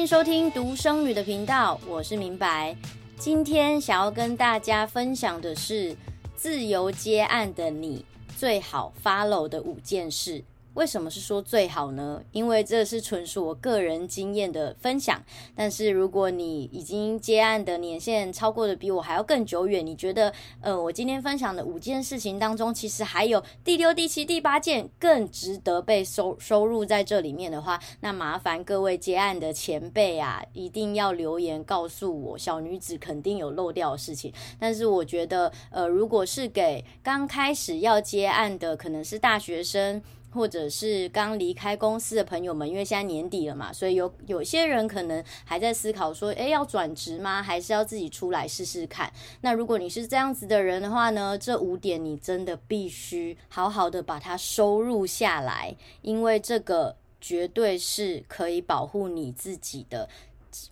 迎收听独生女的频道，我是明白。今天想要跟大家分享的是自由接案的你最好 follow 的五件事。为什么是说最好呢？因为这是纯属我个人经验的分享。但是如果你已经接案的年限超过的比我还要更久远，你觉得呃，我今天分享的五件事情当中，其实还有第六、第七、第八件更值得被收收入在这里面的话，那麻烦各位接案的前辈啊，一定要留言告诉我，小女子肯定有漏掉的事情。但是我觉得，呃，如果是给刚开始要接案的，可能是大学生。或者是刚离开公司的朋友们，因为现在年底了嘛，所以有有些人可能还在思考说，诶，要转职吗？还是要自己出来试试看？那如果你是这样子的人的话呢，这五点你真的必须好好的把它收入下来，因为这个绝对是可以保护你自己的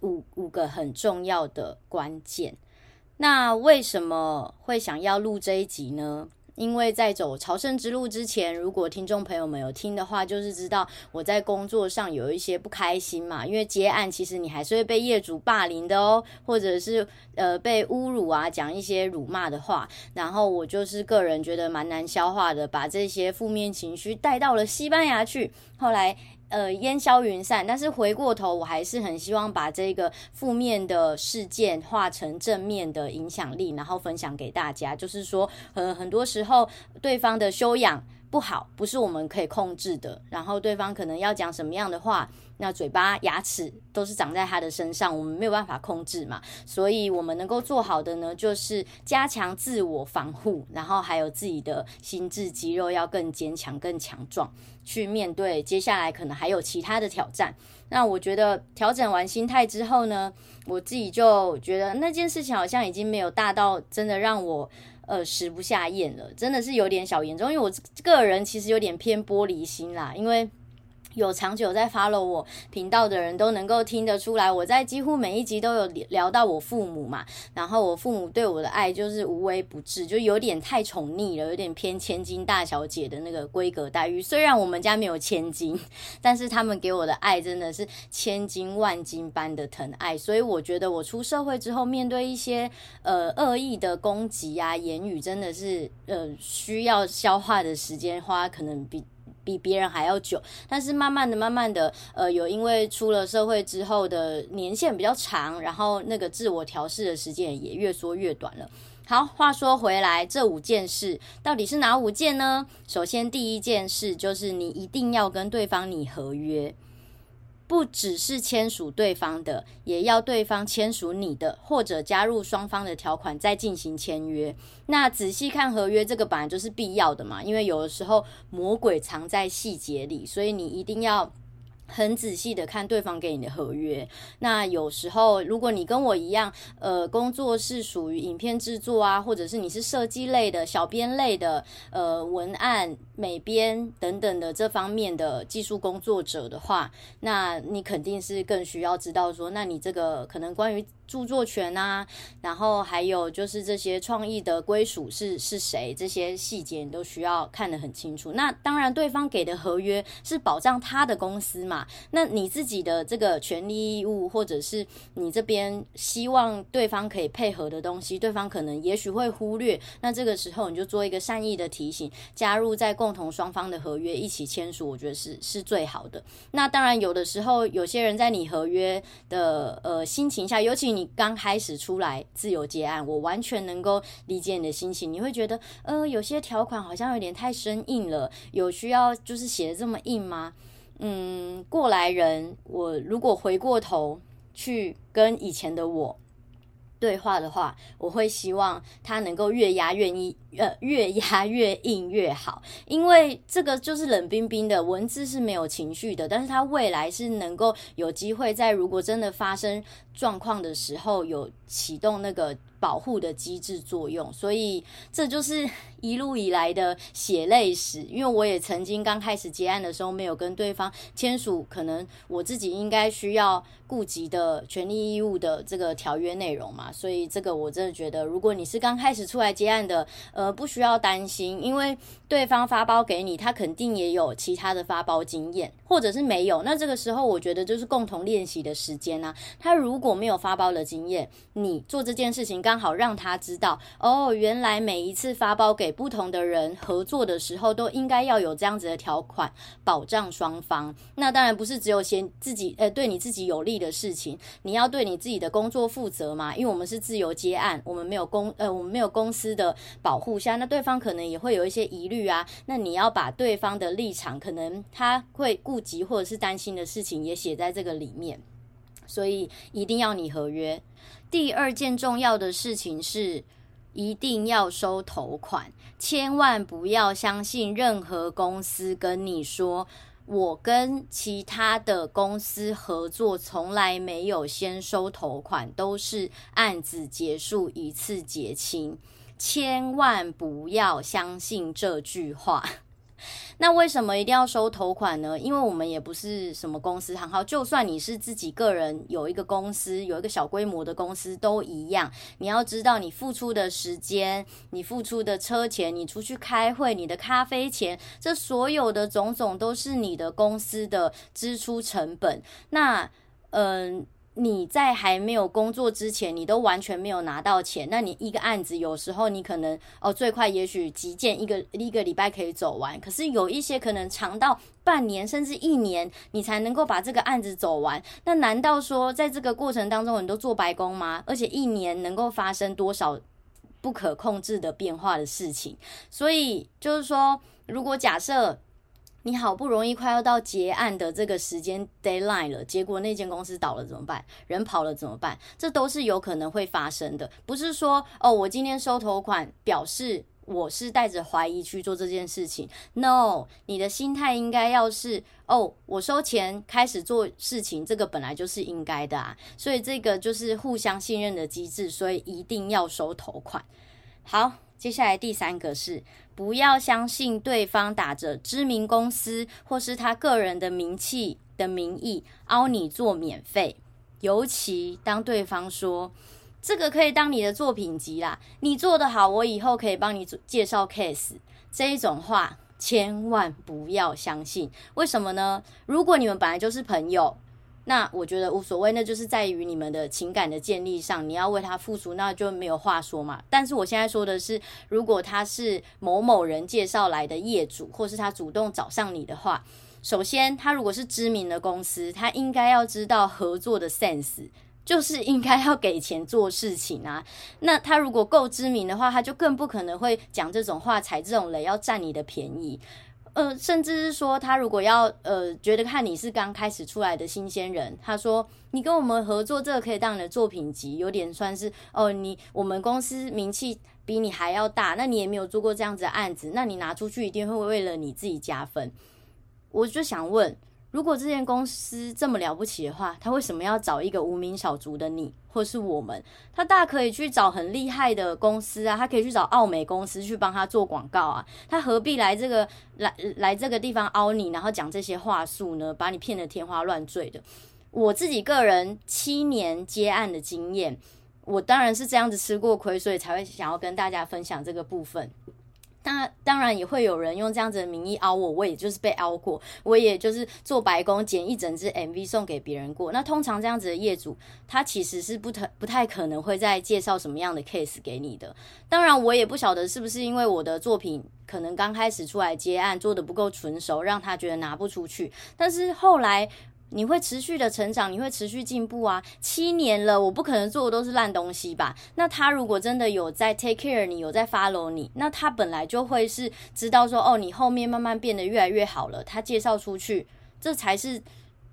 五五个很重要的关键。那为什么会想要录这一集呢？因为在走朝圣之路之前，如果听众朋友们有听的话，就是知道我在工作上有一些不开心嘛。因为接案，其实你还是会被业主霸凌的哦，或者是呃被侮辱啊，讲一些辱骂的话。然后我就是个人觉得蛮难消化的，把这些负面情绪带到了西班牙去。后来。呃，烟消云散，但是回过头，我还是很希望把这个负面的事件化成正面的影响力，然后分享给大家。就是说，呃，很多时候对方的修养不好，不是我们可以控制的。然后对方可能要讲什么样的话。那嘴巴、牙齿都是长在他的身上，我们没有办法控制嘛。所以，我们能够做好的呢，就是加强自我防护，然后还有自己的心智肌肉要更坚强、更强壮，去面对接下来可能还有其他的挑战。那我觉得调整完心态之后呢，我自己就觉得那件事情好像已经没有大到真的让我呃食不下咽了，真的是有点小严重。因为我个人其实有点偏玻璃心啦，因为。有长久在 follow 我频道的人都能够听得出来，我在几乎每一集都有聊到我父母嘛，然后我父母对我的爱就是无微不至，就有点太宠溺了，有点偏千金大小姐的那个规格待遇。虽然我们家没有千金，但是他们给我的爱真的是千金万金般的疼爱。所以我觉得我出社会之后，面对一些呃恶意的攻击啊言语，真的是呃需要消化的时间花可能比。比别人还要久，但是慢慢的、慢慢的，呃，有因为出了社会之后的年限比较长，然后那个自我调试的时间也越缩越短了。好，话说回来，这五件事到底是哪五件呢？首先，第一件事就是你一定要跟对方拟合约。不只是签署对方的，也要对方签署你的，或者加入双方的条款再进行签约。那仔细看合约，这个本来就是必要的嘛，因为有的时候魔鬼藏在细节里，所以你一定要。很仔细的看对方给你的合约，那有时候如果你跟我一样，呃，工作是属于影片制作啊，或者是你是设计类的、小编类的，呃，文案、美编等等的这方面的技术工作者的话，那你肯定是更需要知道说，那你这个可能关于。著作权啊，然后还有就是这些创意的归属是是谁，这些细节你都需要看得很清楚。那当然，对方给的合约是保障他的公司嘛，那你自己的这个权利义务，或者是你这边希望对方可以配合的东西，对方可能也许会忽略。那这个时候你就做一个善意的提醒，加入在共同双方的合约一起签署，我觉得是是最好的。那当然，有的时候有些人在你合约的呃心情下，尤其。你刚开始出来自由接案，我完全能够理解你的心情。你会觉得，呃，有些条款好像有点太生硬了，有需要就是写的这么硬吗？嗯，过来人，我如果回过头去跟以前的我。对话的话，我会希望他能够越压越硬，呃，越压越硬越好，因为这个就是冷冰冰的文字是没有情绪的，但是他未来是能够有机会在如果真的发生状况的时候，有启动那个保护的机制作用，所以这就是 一路以来的血泪史。因为我也曾经刚开始接案的时候，没有跟对方签署可能我自己应该需要顾及的权利义务的这个条约内容嘛，所以这个我真的觉得，如果你是刚开始出来接案的，呃，不需要担心，因为对方发包给你，他肯定也有其他的发包经验，或者是没有。那这个时候，我觉得就是共同练习的时间啊。他如果没有发包的经验，你做这件事情。刚好让他知道哦，原来每一次发包给不同的人合作的时候，都应该要有这样子的条款保障双方。那当然不是只有先自己呃对你自己有利的事情，你要对你自己的工作负责嘛。因为我们是自由接案，我们没有公呃我们没有公司的保护下，那对方可能也会有一些疑虑啊。那你要把对方的立场，可能他会顾及或者是担心的事情也写在这个里面，所以一定要你合约。第二件重要的事情是，一定要收头款，千万不要相信任何公司跟你说，我跟其他的公司合作从来没有先收头款，都是案子结束一次结清，千万不要相信这句话。那为什么一定要收头款呢？因为我们也不是什么公司行号，就算你是自己个人有一个公司，有一个小规模的公司都一样。你要知道，你付出的时间，你付出的车钱，你出去开会，你的咖啡钱，这所有的种种都是你的公司的支出成本。那，嗯。你在还没有工作之前，你都完全没有拿到钱，那你一个案子有时候你可能哦最快也许急件一个一个礼拜可以走完，可是有一些可能长到半年甚至一年，你才能够把这个案子走完。那难道说在这个过程当中你都做白工吗？而且一年能够发生多少不可控制的变化的事情？所以就是说，如果假设。你好不容易快要到结案的这个时间 deadline 了，结果那间公司倒了怎么办？人跑了怎么办？这都是有可能会发生的。不是说哦，我今天收头款，表示我是带着怀疑去做这件事情。No，你的心态应该要是哦，我收钱开始做事情，这个本来就是应该的啊。所以这个就是互相信任的机制，所以一定要收头款。好。接下来第三个是不要相信对方打着知名公司或是他个人的名气的名义凹你做免费，尤其当对方说这个可以当你的作品集啦，你做得好，我以后可以帮你介绍 case，这一种话千万不要相信。为什么呢？如果你们本来就是朋友。那我觉得无所谓，那就是在于你们的情感的建立上，你要为他付出，那就没有话说嘛。但是我现在说的是，如果他是某某人介绍来的业主，或是他主动找上你的话，首先他如果是知名的公司，他应该要知道合作的 sense，就是应该要给钱做事情啊。那他如果够知名的话，他就更不可能会讲这种话，踩这种雷，要占你的便宜。呃，甚至是说，他如果要呃，觉得看你是刚开始出来的新鲜人，他说你跟我们合作，这个可以当你的作品集，有点算是哦，你我们公司名气比你还要大，那你也没有做过这样子的案子，那你拿出去一定会为了你自己加分。我就想问。如果这间公司这么了不起的话，他为什么要找一个无名小卒的你，或是我们？他大可以去找很厉害的公司啊，他可以去找奥美公司去帮他做广告啊，他何必来这个来来这个地方凹你，然后讲这些话术呢？把你骗得天花乱坠的。我自己个人七年接案的经验，我当然是这样子吃过亏，所以才会想要跟大家分享这个部分。那当然也会有人用这样子的名义凹我，我也就是被凹过，我也就是做白工剪一整支 MV 送给别人过。那通常这样子的业主，他其实是不太不太可能会再介绍什么样的 case 给你的。当然，我也不晓得是不是因为我的作品可能刚开始出来接案做得不够纯熟，让他觉得拿不出去。但是后来。你会持续的成长，你会持续进步啊！七年了，我不可能做的都是烂东西吧？那他如果真的有在 take care 你，有在 follow 你，那他本来就会是知道说，哦，你后面慢慢变得越来越好了，他介绍出去，这才是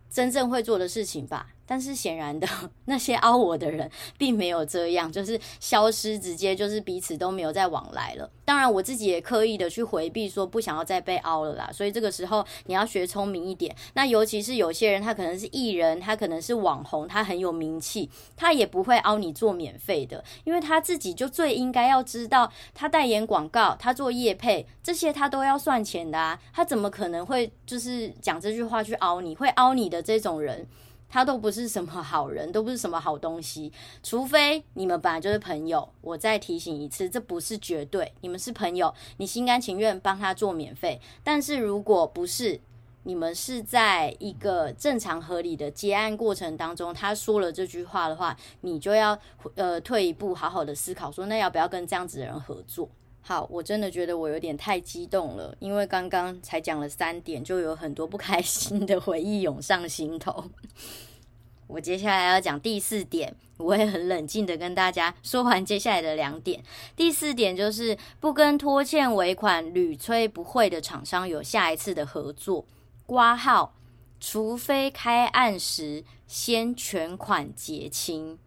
真正会做的事情吧？但是显然的，那些凹我的人并没有这样，就是消失，直接就是彼此都没有再往来了。当然，我自己也刻意的去回避，说不想要再被凹了啦。所以这个时候你要学聪明一点。那尤其是有些人，他可能是艺人，他可能是网红，他很有名气，他也不会凹你做免费的，因为他自己就最应该要知道，他代言广告，他做业配，这些他都要算钱的啊。他怎么可能会就是讲这句话去凹你？会凹你的这种人。他都不是什么好人，都不是什么好东西，除非你们本来就是朋友。我再提醒一次，这不是绝对，你们是朋友，你心甘情愿帮他做免费。但是如果不是，你们是在一个正常合理的接案过程当中，他说了这句话的话，你就要呃退一步，好好的思考说，那要不要跟这样子的人合作？好，我真的觉得我有点太激动了，因为刚刚才讲了三点，就有很多不开心的回忆涌上心头。我接下来要讲第四点，我会很冷静的跟大家说完接下来的两点。第四点就是不跟拖欠尾款屡催不汇的厂商有下一次的合作，挂号，除非开案时先全款结清。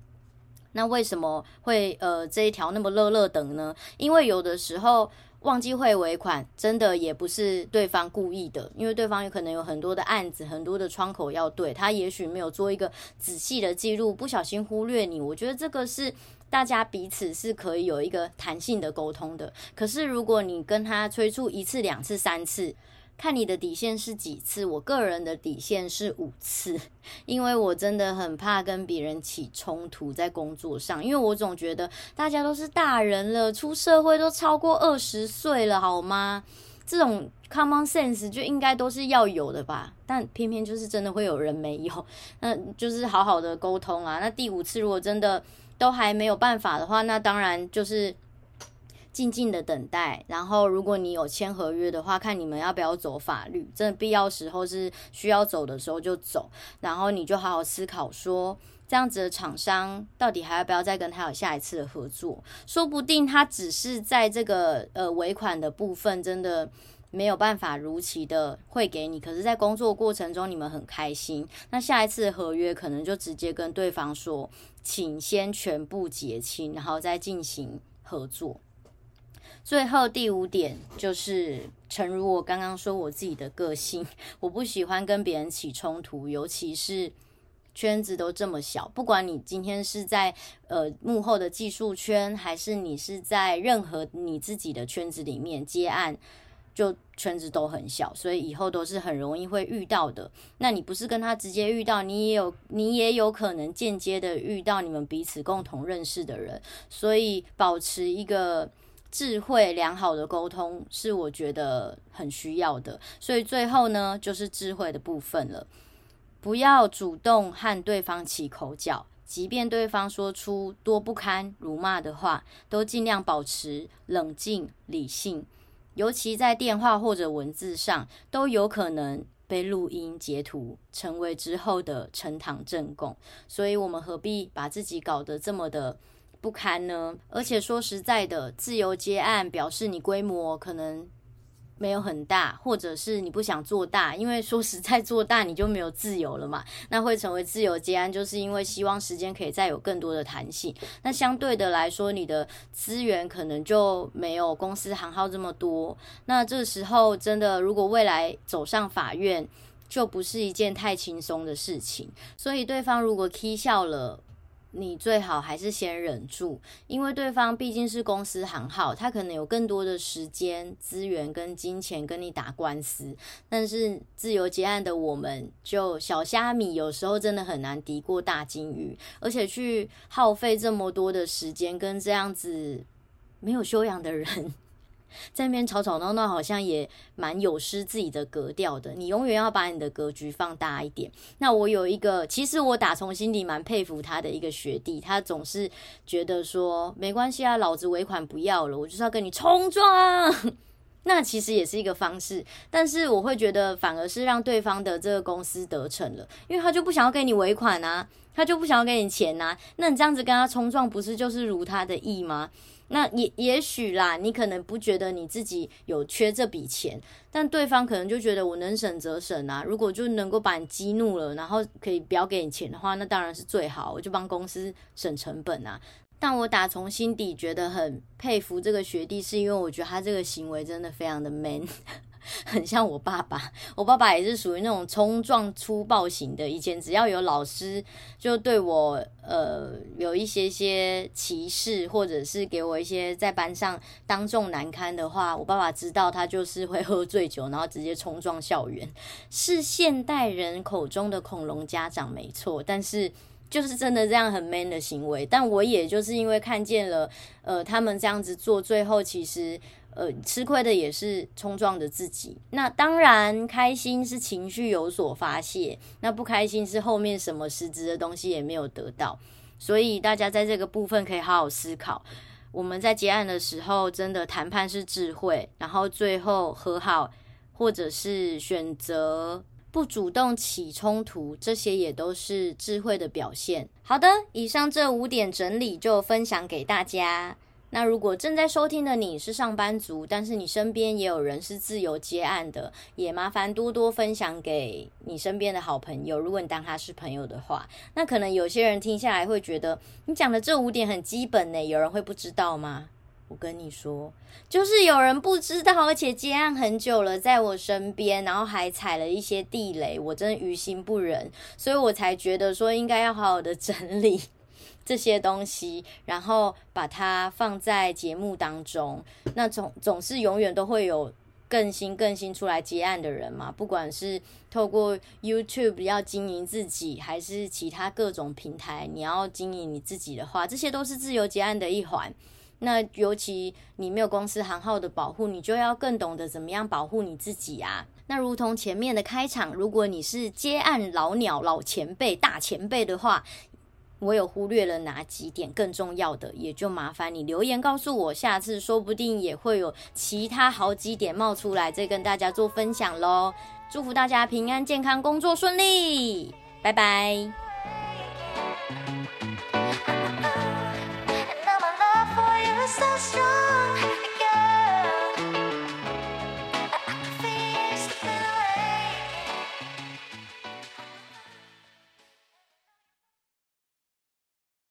那为什么会呃这一条那么乐乐等呢？因为有的时候忘记汇尾款，真的也不是对方故意的，因为对方有可能有很多的案子，很多的窗口要对，他也许没有做一个仔细的记录，不小心忽略你。我觉得这个是大家彼此是可以有一个弹性的沟通的。可是如果你跟他催促一次、两次、三次，看你的底线是几次，我个人的底线是五次，因为我真的很怕跟别人起冲突在工作上，因为我总觉得大家都是大人了，出社会都超过二十岁了，好吗？这种 common sense 就应该都是要有的吧，但偏偏就是真的会有人没有，那就是好好的沟通啊。那第五次如果真的都还没有办法的话，那当然就是。静静的等待，然后如果你有签合约的话，看你们要不要走法律，真的必要时候是需要走的时候就走，然后你就好好思考说，这样子的厂商到底还要不要再跟他有下一次的合作？说不定他只是在这个呃尾款的部分真的没有办法如期的汇给你，可是，在工作过程中你们很开心，那下一次合约可能就直接跟对方说，请先全部结清，然后再进行合作。最后第五点就是，诚如我刚刚说，我自己的个性，我不喜欢跟别人起冲突，尤其是圈子都这么小，不管你今天是在呃幕后的技术圈，还是你是在任何你自己的圈子里面接案，就圈子都很小，所以以后都是很容易会遇到的。那你不是跟他直接遇到，你也有你也有可能间接的遇到你们彼此共同认识的人，所以保持一个。智慧良好的沟通是我觉得很需要的，所以最后呢，就是智慧的部分了。不要主动和对方起口角，即便对方说出多不堪、辱骂的话，都尽量保持冷静理性。尤其在电话或者文字上，都有可能被录音截图，成为之后的呈堂证供。所以，我们何必把自己搞得这么的不堪呢？而且说实在的，自由接案表示你规模可能没有很大，或者是你不想做大，因为说实在做大你就没有自由了嘛。那会成为自由接案，就是因为希望时间可以再有更多的弹性。那相对的来说，你的资源可能就没有公司行号这么多。那这时候真的，如果未来走上法院，就不是一件太轻松的事情。所以对方如果踢笑了。你最好还是先忍住，因为对方毕竟是公司行号，他可能有更多的时间、资源跟金钱跟你打官司。但是自由结案的我们，就小虾米，有时候真的很难敌过大金鱼，而且去耗费这么多的时间跟这样子没有修养的人。在那边吵吵闹闹，好像也蛮有失自己的格调的。你永远要把你的格局放大一点。那我有一个，其实我打从心底蛮佩服他的一个学弟，他总是觉得说没关系啊，老子尾款不要了，我就是要跟你冲撞。那其实也是一个方式，但是我会觉得反而是让对方的这个公司得逞了，因为他就不想要给你尾款啊，他就不想要给你钱啊，那你这样子跟他冲撞，不是就是如他的意吗？那也也许啦，你可能不觉得你自己有缺这笔钱，但对方可能就觉得我能省则省啊。如果就能够把你激怒了，然后可以不要给你钱的话，那当然是最好，我就帮公司省成本啊。但我打从心底觉得很佩服这个学弟，是因为我觉得他这个行为真的非常的 man。很像我爸爸，我爸爸也是属于那种冲撞粗暴型的。以前只要有老师就对我呃有一些些歧视，或者是给我一些在班上当众难堪的话，我爸爸知道他就是会喝醉酒，然后直接冲撞校园，是现代人口中的恐龙家长没错，但是就是真的这样很 man 的行为。但我也就是因为看见了呃他们这样子做，最后其实。呃，吃亏的也是冲撞的自己。那当然，开心是情绪有所发泄，那不开心是后面什么实质的东西也没有得到。所以大家在这个部分可以好好思考。我们在结案的时候，真的谈判是智慧，然后最后和好，或者是选择不主动起冲突，这些也都是智慧的表现。好的，以上这五点整理就分享给大家。那如果正在收听的你是上班族，但是你身边也有人是自由接案的，也麻烦多多分享给你身边的好朋友。如果你当他是朋友的话，那可能有些人听下来会觉得你讲的这五点很基本呢，有人会不知道吗？我跟你说，就是有人不知道，而且接案很久了，在我身边，然后还踩了一些地雷，我真的于心不忍，所以我才觉得说应该要好好的整理。这些东西，然后把它放在节目当中，那总总是永远都会有更新更新出来接案的人嘛。不管是透过 YouTube 要经营自己，还是其他各种平台你要经营你自己的话，这些都是自由接案的一环。那尤其你没有公司行号的保护，你就要更懂得怎么样保护你自己啊。那如同前面的开场，如果你是接案老鸟、老前辈、大前辈的话，我有忽略了哪几点更重要的，也就麻烦你留言告诉我，下次说不定也会有其他好几点冒出来，再跟大家做分享喽。祝福大家平安健康，工作顺利，拜拜。